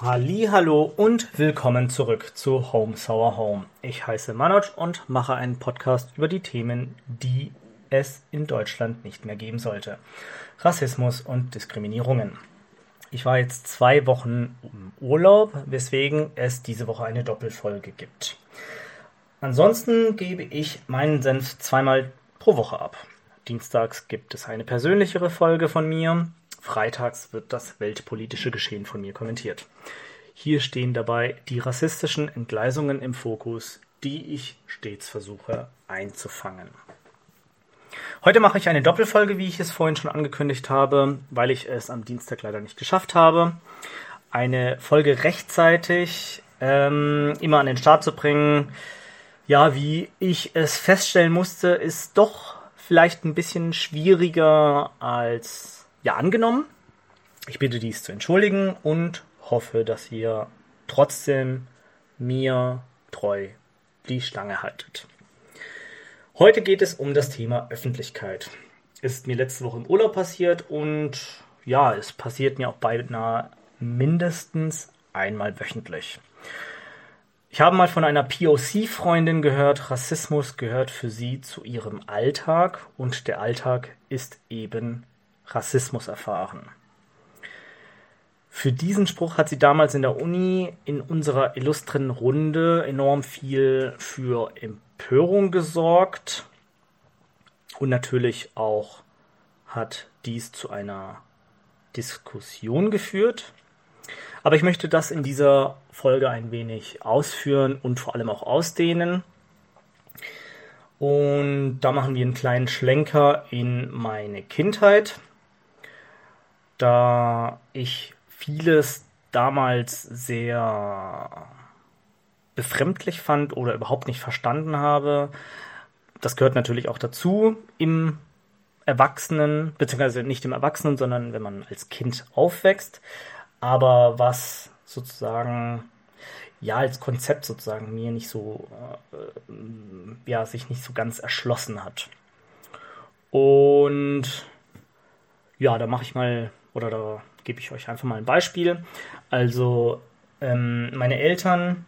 Hallo und willkommen zurück zu Home Sour Home. Ich heiße Manoj und mache einen Podcast über die Themen, die es in Deutschland nicht mehr geben sollte. Rassismus und Diskriminierungen. Ich war jetzt zwei Wochen im Urlaub, weswegen es diese Woche eine Doppelfolge gibt. Ansonsten gebe ich meinen Senf zweimal pro Woche ab. Dienstags gibt es eine persönlichere Folge von mir. Freitags wird das weltpolitische Geschehen von mir kommentiert. Hier stehen dabei die rassistischen Entgleisungen im Fokus, die ich stets versuche einzufangen. Heute mache ich eine Doppelfolge, wie ich es vorhin schon angekündigt habe, weil ich es am Dienstag leider nicht geschafft habe. Eine Folge rechtzeitig ähm, immer an den Start zu bringen. Ja, wie ich es feststellen musste, ist doch vielleicht ein bisschen schwieriger als ja angenommen. Ich bitte dies zu entschuldigen und hoffe, dass ihr trotzdem mir treu die Stange haltet. Heute geht es um das Thema Öffentlichkeit. Ist mir letzte Woche im Urlaub passiert und ja, es passiert mir auch beinahe mindestens einmal wöchentlich. Ich habe mal von einer POC-Freundin gehört, Rassismus gehört für sie zu ihrem Alltag und der Alltag ist eben Rassismus erfahren. Für diesen Spruch hat sie damals in der Uni in unserer illustren Runde enorm viel für Empörung gesorgt. Und natürlich auch hat dies zu einer Diskussion geführt. Aber ich möchte das in dieser Folge ein wenig ausführen und vor allem auch ausdehnen. Und da machen wir einen kleinen Schlenker in meine Kindheit, da ich vieles damals sehr befremdlich fand oder überhaupt nicht verstanden habe. Das gehört natürlich auch dazu im Erwachsenen, beziehungsweise nicht im Erwachsenen, sondern wenn man als Kind aufwächst. Aber was sozusagen ja als Konzept sozusagen mir nicht so äh, ja sich nicht so ganz erschlossen hat. Und ja, da mache ich mal oder da gebe ich euch einfach mal ein Beispiel. Also ähm, meine Eltern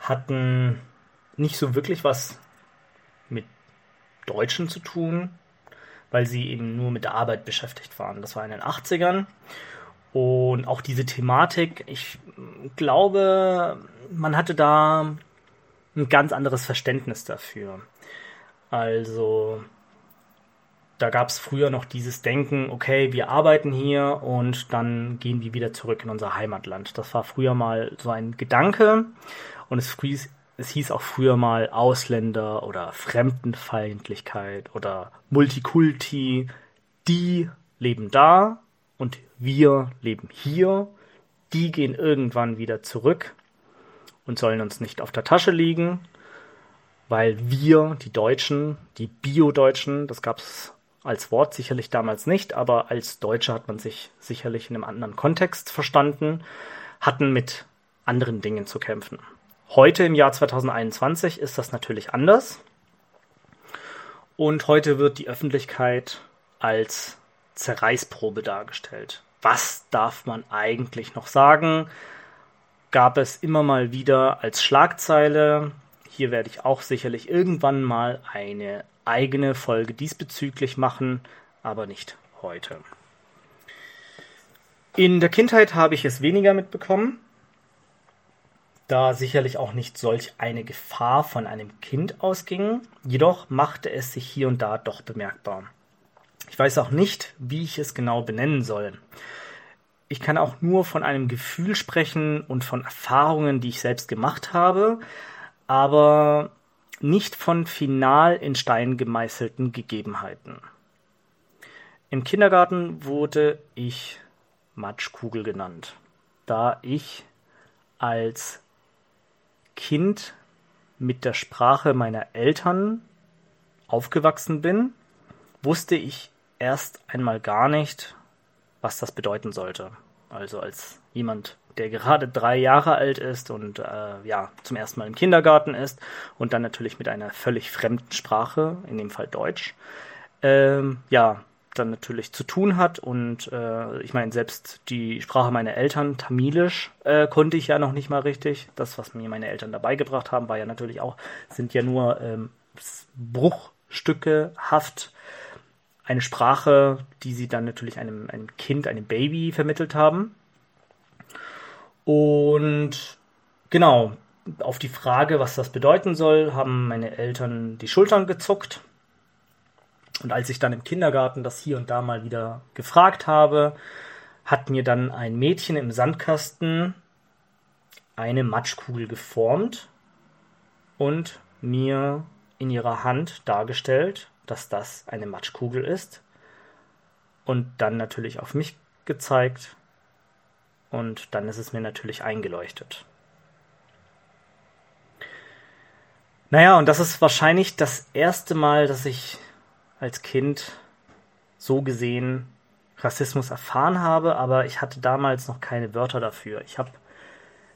hatten nicht so wirklich was mit Deutschen zu tun, weil sie eben nur mit der Arbeit beschäftigt waren. Das war in den 80ern. Und auch diese Thematik, ich glaube, man hatte da ein ganz anderes Verständnis dafür. Also da gab es früher noch dieses Denken, okay, wir arbeiten hier und dann gehen wir wieder zurück in unser Heimatland. Das war früher mal so ein Gedanke und es, hieß, es hieß auch früher mal Ausländer oder Fremdenfeindlichkeit oder Multikulti. Die leben da und wir leben hier. Die gehen irgendwann wieder zurück und sollen uns nicht auf der Tasche liegen, weil wir, die Deutschen, die Bio-Deutschen, das gab es als Wort sicherlich damals nicht, aber als Deutsche hat man sich sicherlich in einem anderen Kontext verstanden, hatten mit anderen Dingen zu kämpfen. Heute im Jahr 2021 ist das natürlich anders. Und heute wird die Öffentlichkeit als Zerreißprobe dargestellt. Was darf man eigentlich noch sagen? Gab es immer mal wieder als Schlagzeile. Hier werde ich auch sicherlich irgendwann mal eine eigene Folge diesbezüglich machen, aber nicht heute. In der Kindheit habe ich es weniger mitbekommen, da sicherlich auch nicht solch eine Gefahr von einem Kind ausging, jedoch machte es sich hier und da doch bemerkbar. Ich weiß auch nicht, wie ich es genau benennen soll. Ich kann auch nur von einem Gefühl sprechen und von Erfahrungen, die ich selbst gemacht habe, aber nicht von final in Stein gemeißelten Gegebenheiten. Im Kindergarten wurde ich Matschkugel genannt, da ich als Kind mit der Sprache meiner Eltern aufgewachsen bin, wusste ich erst einmal gar nicht, was das bedeuten sollte. Also als jemand, der gerade drei Jahre alt ist und äh, ja zum ersten Mal im Kindergarten ist und dann natürlich mit einer völlig fremden Sprache, in dem Fall Deutsch, ähm, ja dann natürlich zu tun hat. Und äh, ich meine, selbst die Sprache meiner Eltern, Tamilisch, äh, konnte ich ja noch nicht mal richtig. Das, was mir meine Eltern dabei gebracht haben, war ja natürlich auch, sind ja nur ähm, Bruchstücke haft. Eine Sprache, die sie dann natürlich einem, einem Kind, einem Baby vermittelt haben. Und genau, auf die Frage, was das bedeuten soll, haben meine Eltern die Schultern gezuckt. Und als ich dann im Kindergarten das hier und da mal wieder gefragt habe, hat mir dann ein Mädchen im Sandkasten eine Matschkugel geformt und mir in ihrer Hand dargestellt, dass das eine Matschkugel ist. Und dann natürlich auf mich gezeigt. Und dann ist es mir natürlich eingeleuchtet. Naja, und das ist wahrscheinlich das erste Mal, dass ich als Kind so gesehen Rassismus erfahren habe, aber ich hatte damals noch keine Wörter dafür. Ich habe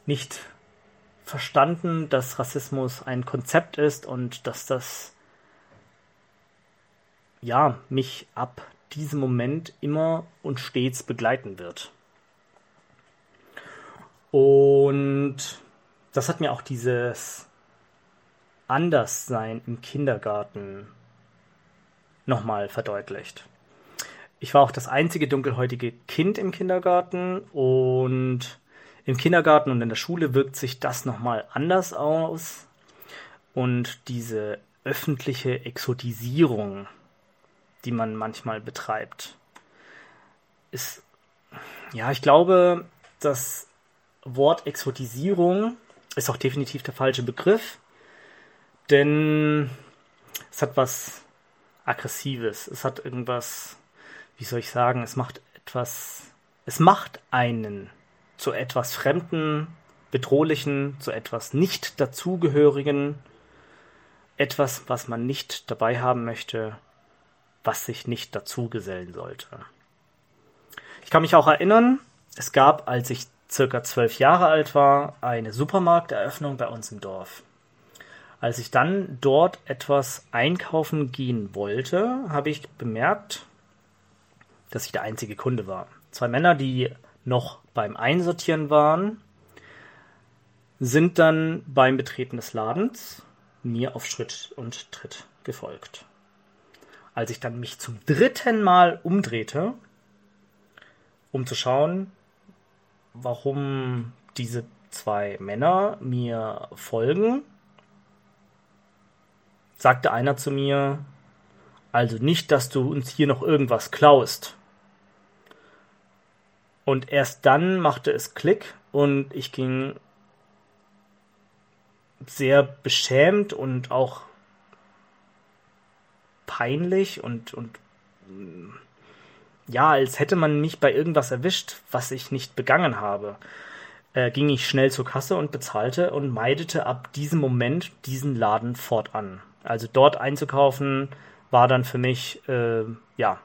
nicht verstanden, dass Rassismus ein Konzept ist und dass das ja mich ab diesem Moment immer und stets begleiten wird. Und das hat mir auch dieses Anderssein im Kindergarten nochmal verdeutlicht. Ich war auch das einzige dunkelhäutige Kind im Kindergarten und im Kindergarten und in der Schule wirkt sich das nochmal anders aus. Und diese öffentliche Exotisierung, die man manchmal betreibt, ist, ja, ich glaube, das Wort Exotisierung ist auch definitiv der falsche Begriff denn es hat was Aggressives. Es hat irgendwas, wie soll ich sagen, es macht etwas, es macht einen zu etwas Fremden, Bedrohlichen, zu etwas nicht dazugehörigen, etwas, was man nicht dabei haben möchte, was sich nicht dazugesellen sollte. Ich kann mich auch erinnern, es gab, als ich circa zwölf Jahre alt war, eine Supermarkteröffnung bei uns im Dorf. Als ich dann dort etwas einkaufen gehen wollte, habe ich bemerkt, dass ich der einzige Kunde war. Zwei Männer, die noch beim Einsortieren waren, sind dann beim Betreten des Ladens mir auf Schritt und Tritt gefolgt. Als ich dann mich zum dritten Mal umdrehte, um zu schauen, warum diese zwei Männer mir folgen, sagte einer zu mir, also nicht, dass du uns hier noch irgendwas klaust. Und erst dann machte es Klick und ich ging sehr beschämt und auch peinlich und, und ja, als hätte man mich bei irgendwas erwischt, was ich nicht begangen habe, äh, ging ich schnell zur Kasse und bezahlte und meidete ab diesem Moment diesen Laden fortan. Also dort einzukaufen war dann für mich äh, ja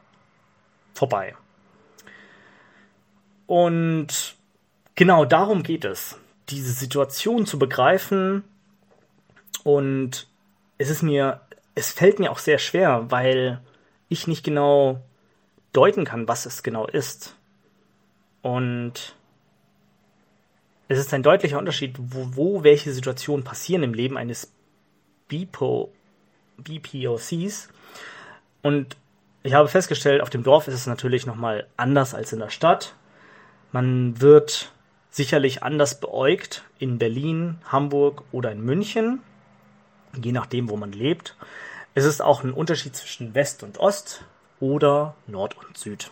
vorbei. Und genau darum geht es, diese Situation zu begreifen. Und es ist mir, es fällt mir auch sehr schwer, weil ich nicht genau deuten kann, was es genau ist. Und es ist ein deutlicher Unterschied, wo, wo welche Situationen passieren im Leben eines Bipo BPOCs. Und ich habe festgestellt, auf dem Dorf ist es natürlich nochmal anders als in der Stadt. Man wird sicherlich anders beäugt in Berlin, Hamburg oder in München, je nachdem, wo man lebt. Es ist auch ein Unterschied zwischen West und Ost oder Nord und Süd.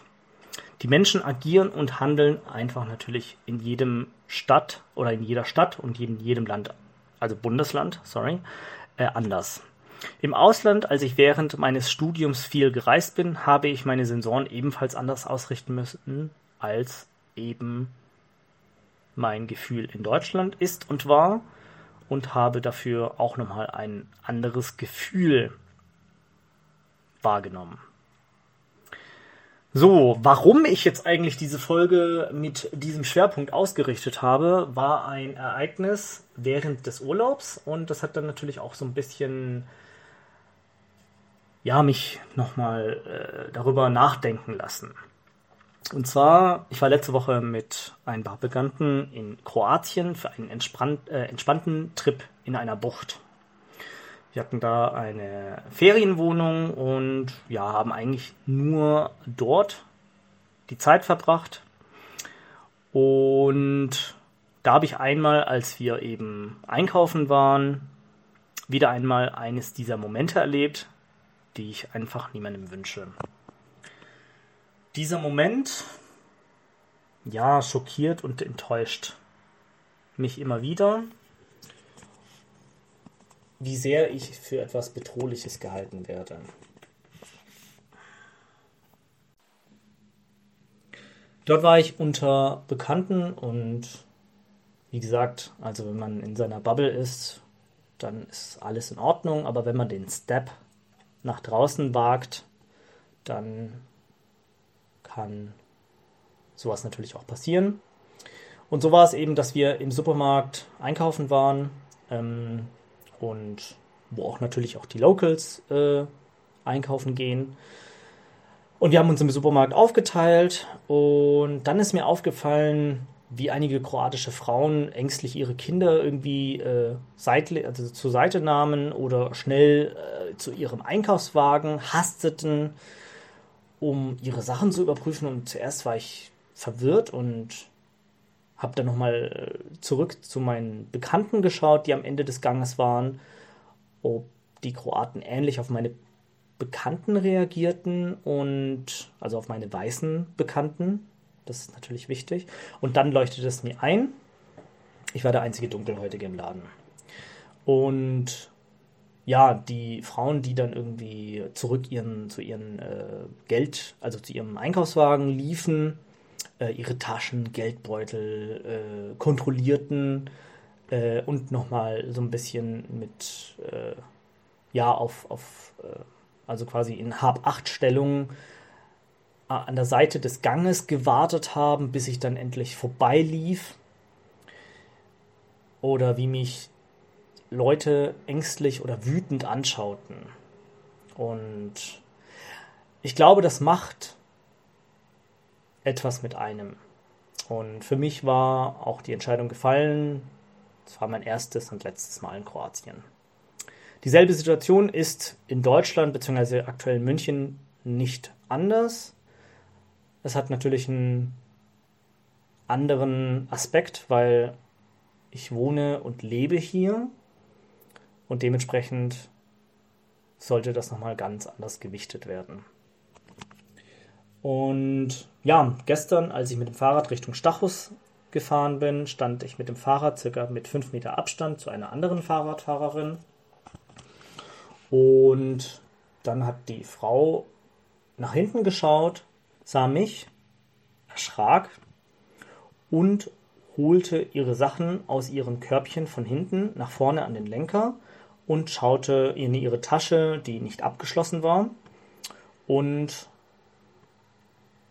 Die Menschen agieren und handeln einfach natürlich in jedem Stadt oder in jeder Stadt und in jedem Land, also Bundesland, sorry, äh, anders. Im Ausland, als ich während meines Studiums viel gereist bin, habe ich meine Sensoren ebenfalls anders ausrichten müssen, als eben mein Gefühl in Deutschland ist und war und habe dafür auch nochmal ein anderes Gefühl wahrgenommen. So, warum ich jetzt eigentlich diese Folge mit diesem Schwerpunkt ausgerichtet habe, war ein Ereignis während des Urlaubs und das hat dann natürlich auch so ein bisschen ja, mich nochmal äh, darüber nachdenken lassen. Und zwar, ich war letzte Woche mit ein paar Bekannten in Kroatien für einen entspannt, äh, entspannten Trip in einer Bucht. Wir hatten da eine Ferienwohnung und ja, haben eigentlich nur dort die Zeit verbracht. Und da habe ich einmal, als wir eben einkaufen waren, wieder einmal eines dieser Momente erlebt, die ich einfach niemandem wünsche. Dieser Moment, ja, schockiert und enttäuscht mich immer wieder, wie sehr ich für etwas Bedrohliches gehalten werde. Dort war ich unter Bekannten und wie gesagt, also wenn man in seiner Bubble ist, dann ist alles in Ordnung, aber wenn man den Step nach draußen wagt, dann kann sowas natürlich auch passieren. Und so war es eben, dass wir im Supermarkt einkaufen waren ähm, und wo auch natürlich auch die Locals äh, einkaufen gehen. Und wir haben uns im Supermarkt aufgeteilt und dann ist mir aufgefallen, wie einige kroatische Frauen ängstlich ihre Kinder irgendwie äh, seitle, also zur Seite nahmen oder schnell äh, zu ihrem Einkaufswagen hasteten, um ihre Sachen zu überprüfen. Und zuerst war ich verwirrt und habe dann nochmal äh, zurück zu meinen Bekannten geschaut, die am Ende des Ganges waren, ob die Kroaten ähnlich auf meine Bekannten reagierten und also auf meine weißen Bekannten das ist natürlich wichtig. Und dann leuchtet es mir ein. Ich war der einzige Dunkelhäutige im Laden. Und ja, die Frauen, die dann irgendwie zurück ihren, zu ihrem äh, Geld, also zu ihrem Einkaufswagen liefen, äh, ihre Taschen, Geldbeutel äh, kontrollierten äh, und nochmal so ein bisschen mit, äh, ja, auf, auf äh, also quasi in Hab-Acht-Stellung an der Seite des Ganges gewartet haben, bis ich dann endlich vorbeilief. Oder wie mich Leute ängstlich oder wütend anschauten. Und ich glaube, das macht etwas mit einem. Und für mich war auch die Entscheidung gefallen. Es war mein erstes und letztes Mal in Kroatien. Dieselbe Situation ist in Deutschland bzw. aktuell in München nicht anders. Es hat natürlich einen anderen Aspekt, weil ich wohne und lebe hier und dementsprechend sollte das nochmal ganz anders gewichtet werden. Und ja, gestern, als ich mit dem Fahrrad Richtung Stachus gefahren bin, stand ich mit dem Fahrrad circa mit 5 Meter Abstand zu einer anderen Fahrradfahrerin. Und dann hat die Frau nach hinten geschaut sah mich, erschrak und holte ihre Sachen aus ihrem Körbchen von hinten nach vorne an den Lenker und schaute in ihre Tasche, die nicht abgeschlossen war. Und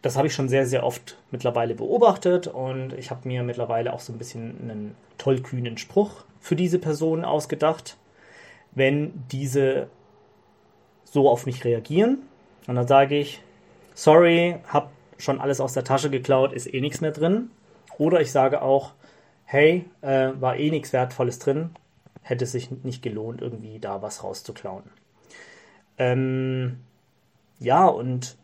das habe ich schon sehr, sehr oft mittlerweile beobachtet und ich habe mir mittlerweile auch so ein bisschen einen tollkühnen Spruch für diese Person ausgedacht, wenn diese so auf mich reagieren. Und dann sage ich, sorry, hab schon alles aus der Tasche geklaut, ist eh nichts mehr drin. Oder ich sage auch, hey, äh, war eh nichts Wertvolles drin, hätte es sich nicht gelohnt, irgendwie da was rauszuklauen. Ähm, ja, und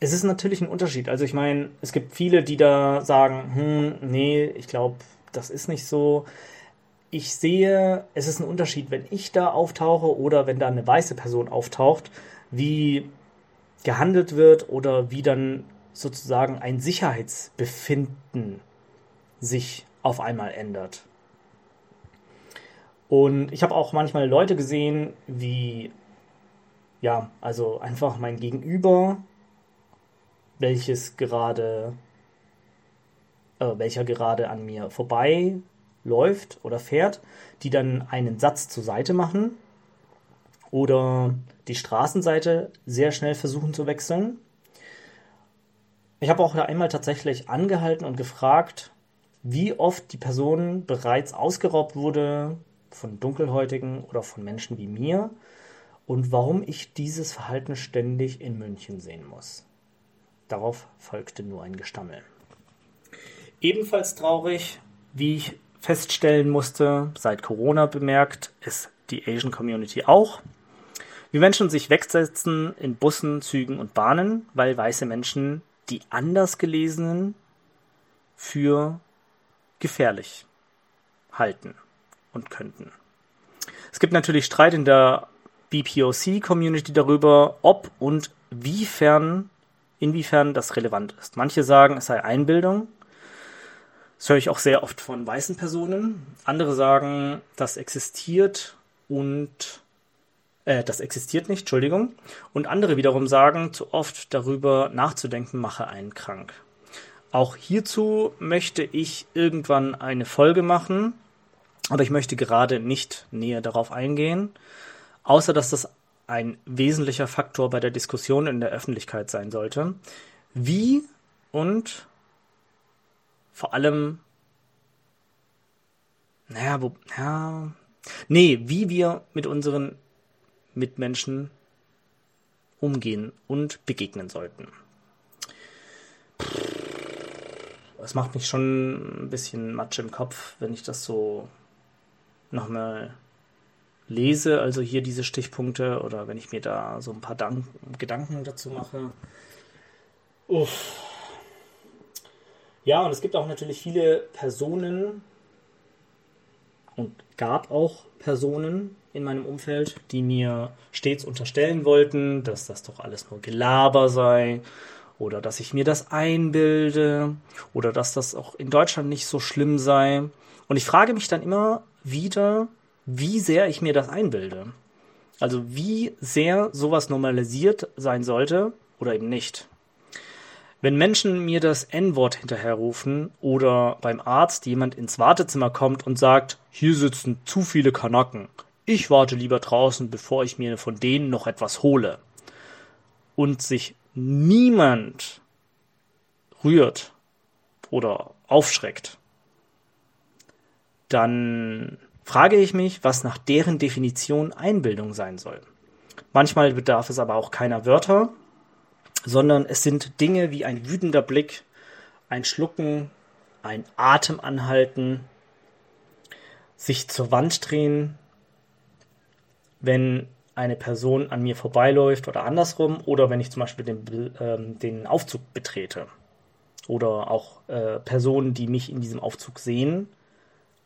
es ist natürlich ein Unterschied. Also ich meine, es gibt viele, die da sagen, hm, nee, ich glaube, das ist nicht so. Ich sehe, es ist ein Unterschied, wenn ich da auftauche oder wenn da eine weiße Person auftaucht, wie gehandelt wird oder wie dann sozusagen ein Sicherheitsbefinden sich auf einmal ändert. Und ich habe auch manchmal Leute gesehen, wie, ja, also einfach mein Gegenüber, welches gerade, äh, welcher gerade an mir vorbei läuft oder fährt, die dann einen Satz zur Seite machen oder die Straßenseite sehr schnell versuchen zu wechseln. Ich habe auch einmal tatsächlich angehalten und gefragt, wie oft die Person bereits ausgeraubt wurde von Dunkelhäutigen oder von Menschen wie mir und warum ich dieses Verhalten ständig in München sehen muss. Darauf folgte nur ein Gestammel. Ebenfalls traurig, wie ich feststellen musste, seit Corona bemerkt, ist die Asian Community auch. Wie Menschen sich wegsetzen in Bussen, Zügen und Bahnen, weil weiße Menschen die anders gelesenen für gefährlich halten und könnten. Es gibt natürlich Streit in der BPOC-Community darüber, ob und wiefern, inwiefern das relevant ist. Manche sagen, es sei Einbildung. Das höre ich auch sehr oft von weißen Personen. Andere sagen, das existiert und äh, das existiert nicht, Entschuldigung. Und andere wiederum sagen, zu oft darüber nachzudenken mache einen krank. Auch hierzu möchte ich irgendwann eine Folge machen, aber ich möchte gerade nicht näher darauf eingehen, außer dass das ein wesentlicher Faktor bei der Diskussion in der Öffentlichkeit sein sollte. Wie und vor allem, naja, wo, ja, nee, wie wir mit unseren Mitmenschen umgehen und begegnen sollten. Es macht mich schon ein bisschen Matsch im Kopf, wenn ich das so nochmal lese, also hier diese Stichpunkte oder wenn ich mir da so ein paar Dank Gedanken dazu mache. Uff. Ja, und es gibt auch natürlich viele Personen und gab auch Personen in meinem Umfeld, die mir stets unterstellen wollten, dass das doch alles nur Gelaber sei oder dass ich mir das einbilde oder dass das auch in Deutschland nicht so schlimm sei. Und ich frage mich dann immer wieder, wie sehr ich mir das einbilde. Also wie sehr sowas normalisiert sein sollte oder eben nicht. Wenn Menschen mir das N-Wort hinterherrufen oder beim Arzt jemand ins Wartezimmer kommt und sagt, hier sitzen zu viele Kanaken, ich warte lieber draußen, bevor ich mir von denen noch etwas hole. Und sich niemand rührt oder aufschreckt, dann frage ich mich, was nach deren Definition Einbildung sein soll. Manchmal bedarf es aber auch keiner Wörter, sondern es sind Dinge wie ein wütender Blick, ein Schlucken, ein Atem anhalten, sich zur Wand drehen, wenn eine Person an mir vorbeiläuft oder andersrum oder wenn ich zum Beispiel den, ähm, den Aufzug betrete oder auch äh, Personen, die mich in diesem Aufzug sehen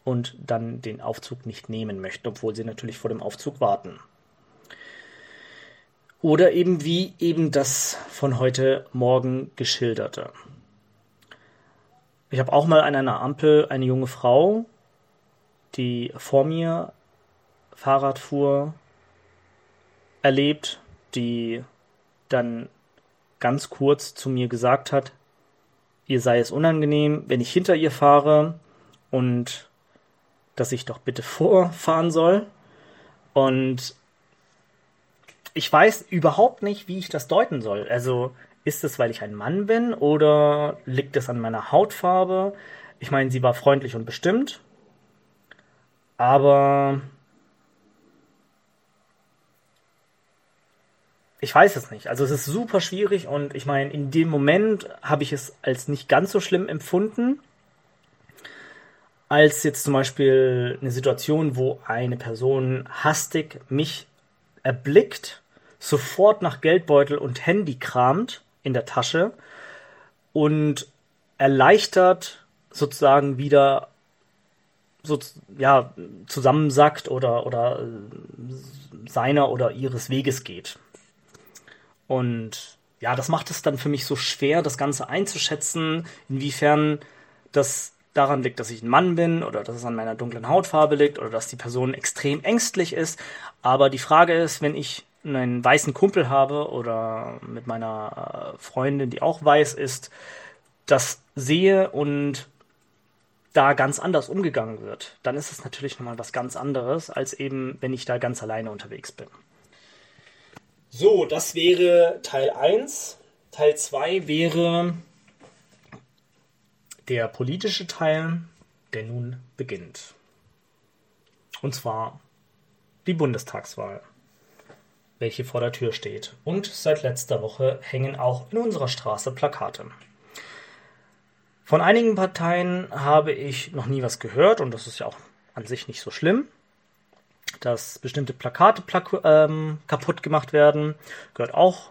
und dann den Aufzug nicht nehmen möchten, obwohl sie natürlich vor dem Aufzug warten. Oder eben wie eben das von heute Morgen geschilderte. Ich habe auch mal an einer Ampel eine junge Frau, die vor mir Fahrrad fuhr, erlebt, die dann ganz kurz zu mir gesagt hat, ihr sei es unangenehm, wenn ich hinter ihr fahre und dass ich doch bitte vorfahren soll. Und ich weiß überhaupt nicht, wie ich das deuten soll. Also ist es, weil ich ein Mann bin oder liegt es an meiner Hautfarbe? Ich meine, sie war freundlich und bestimmt, aber ich weiß es nicht. Also es ist super schwierig und ich meine, in dem Moment habe ich es als nicht ganz so schlimm empfunden, als jetzt zum Beispiel eine Situation, wo eine Person hastig mich erblickt, sofort nach Geldbeutel und Handy kramt in der Tasche und erleichtert sozusagen wieder so, ja, zusammensackt oder, oder seiner oder ihres Weges geht. Und ja, das macht es dann für mich so schwer, das Ganze einzuschätzen, inwiefern das daran liegt, dass ich ein Mann bin oder dass es an meiner dunklen Hautfarbe liegt oder dass die Person extrem ängstlich ist. Aber die Frage ist, wenn ich einen weißen Kumpel habe oder mit meiner äh, Freundin, die auch weiß ist, das sehe und da ganz anders umgegangen wird, dann ist es natürlich nochmal was ganz anderes, als eben, wenn ich da ganz alleine unterwegs bin. So, das wäre Teil 1. Teil 2 wäre der politische Teil, der nun beginnt. Und zwar die Bundestagswahl. welche vor der Tür steht. Und seit letzter Woche hängen auch in unserer Straße Plakate. Von einigen Parteien habe ich noch nie was gehört und das ist ja auch an sich nicht so schlimm. Dass bestimmte Plakate plak ähm, kaputt gemacht werden, gehört auch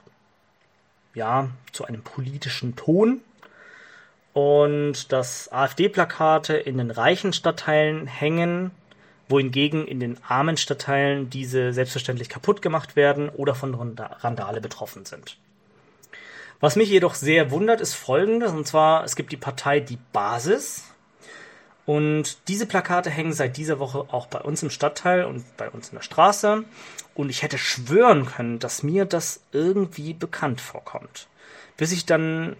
ja, zu einem politischen Ton. Und dass AfD-Plakate in den reichen Stadtteilen hängen, wohingegen in den armen Stadtteilen diese selbstverständlich kaputt gemacht werden oder von Randale betroffen sind. Was mich jedoch sehr wundert, ist folgendes, und zwar, es gibt die Partei Die Basis, und diese Plakate hängen seit dieser Woche auch bei uns im Stadtteil und bei uns in der Straße. Und ich hätte schwören können, dass mir das irgendwie bekannt vorkommt. Bis ich dann,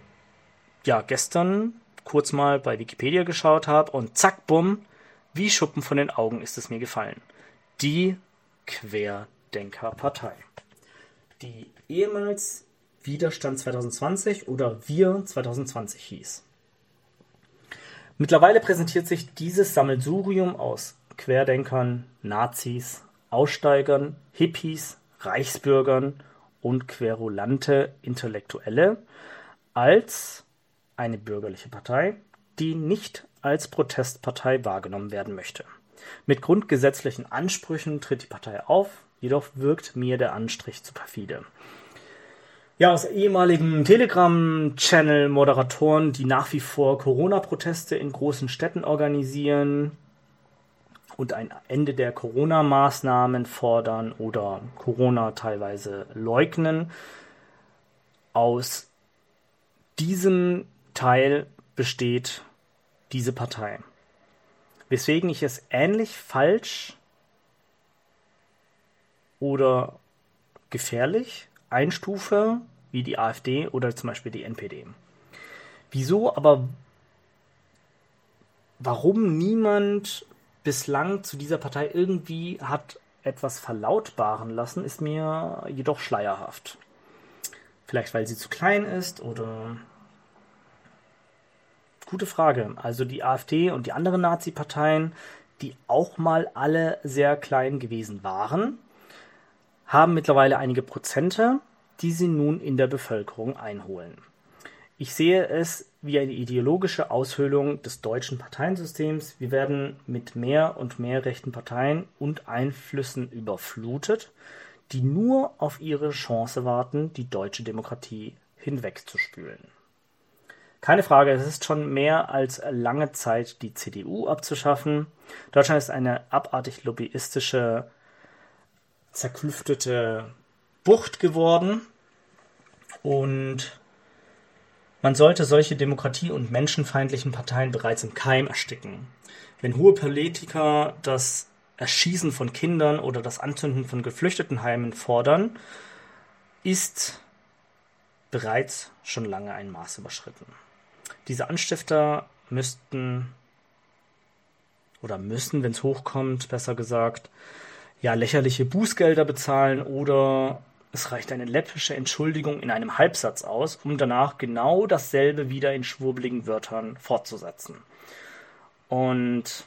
ja, gestern kurz mal bei Wikipedia geschaut habe und zack, bumm, wie Schuppen von den Augen ist es mir gefallen. Die Querdenkerpartei. Die ehemals Widerstand 2020 oder Wir 2020 hieß. Mittlerweile präsentiert sich dieses Sammelsurium aus Querdenkern, Nazis, Aussteigern, Hippies, Reichsbürgern und querulante Intellektuelle als eine bürgerliche Partei, die nicht als Protestpartei wahrgenommen werden möchte. Mit grundgesetzlichen Ansprüchen tritt die Partei auf, jedoch wirkt mir der Anstrich zu perfide. Ja, aus ehemaligen Telegram-Channel-Moderatoren, die nach wie vor Corona-Proteste in großen Städten organisieren und ein Ende der Corona-Maßnahmen fordern oder Corona teilweise leugnen. Aus diesem Teil besteht diese Partei. Weswegen ich es ähnlich falsch oder gefährlich einstufe wie die AfD oder zum Beispiel die NPD. Wieso aber, warum niemand bislang zu dieser Partei irgendwie hat etwas verlautbaren lassen, ist mir jedoch schleierhaft. Vielleicht weil sie zu klein ist oder. Gute Frage. Also die AfD und die anderen Nazi-Parteien, die auch mal alle sehr klein gewesen waren, haben mittlerweile einige Prozente, die sie nun in der Bevölkerung einholen. Ich sehe es wie eine ideologische Aushöhlung des deutschen Parteiensystems. Wir werden mit mehr und mehr rechten Parteien und Einflüssen überflutet, die nur auf ihre Chance warten, die deutsche Demokratie hinwegzuspülen. Keine Frage, es ist schon mehr als lange Zeit, die CDU abzuschaffen. Deutschland ist eine abartig lobbyistische zerklüftete Bucht geworden. Und man sollte solche demokratie- und menschenfeindlichen Parteien bereits im Keim ersticken. Wenn hohe Politiker das Erschießen von Kindern oder das Anzünden von Geflüchtetenheimen fordern, ist bereits schon lange ein Maß überschritten. Diese Anstifter müssten oder müssen, wenn es hochkommt, besser gesagt, ja, lächerliche Bußgelder bezahlen oder es reicht eine läppische Entschuldigung in einem Halbsatz aus, um danach genau dasselbe wieder in schwurbeligen Wörtern fortzusetzen. Und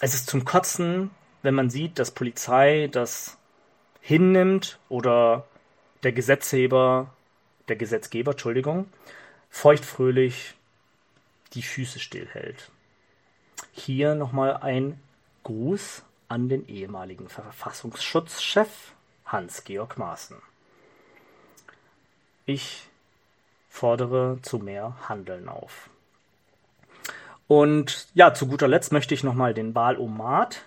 es ist zum Kotzen, wenn man sieht, dass Polizei das hinnimmt oder der Gesetzgeber, der Gesetzgeber, Entschuldigung, feuchtfröhlich die Füße stillhält. Hier nochmal ein Gruß an den ehemaligen Verfassungsschutzchef Hans-Georg Maaßen. Ich fordere zu mehr Handeln auf. Und ja, zu guter Letzt möchte ich nochmal den Wahlomat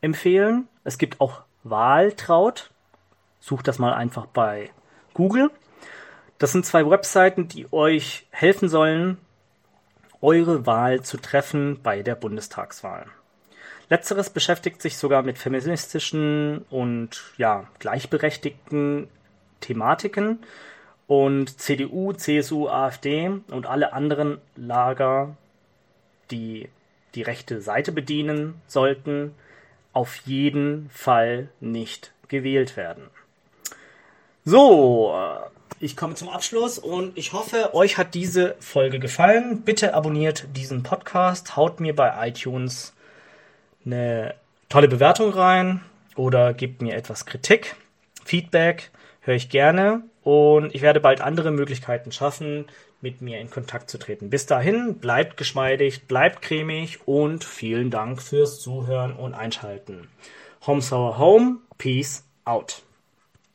empfehlen. Es gibt auch Wahltraut. Sucht das mal einfach bei Google. Das sind zwei Webseiten, die euch helfen sollen, eure Wahl zu treffen bei der Bundestagswahl. Letzteres beschäftigt sich sogar mit feministischen und ja, gleichberechtigten Thematiken. Und CDU, CSU, AfD und alle anderen Lager, die die rechte Seite bedienen sollten, auf jeden Fall nicht gewählt werden. So, ich komme zum Abschluss und ich hoffe, euch hat diese Folge gefallen. Bitte abonniert diesen Podcast, haut mir bei iTunes eine tolle Bewertung rein oder gebt mir etwas Kritik. Feedback höre ich gerne und ich werde bald andere Möglichkeiten schaffen, mit mir in Kontakt zu treten. Bis dahin, bleibt geschmeidig, bleibt cremig und vielen Dank fürs Zuhören und Einschalten. Home Sour Home, Peace out.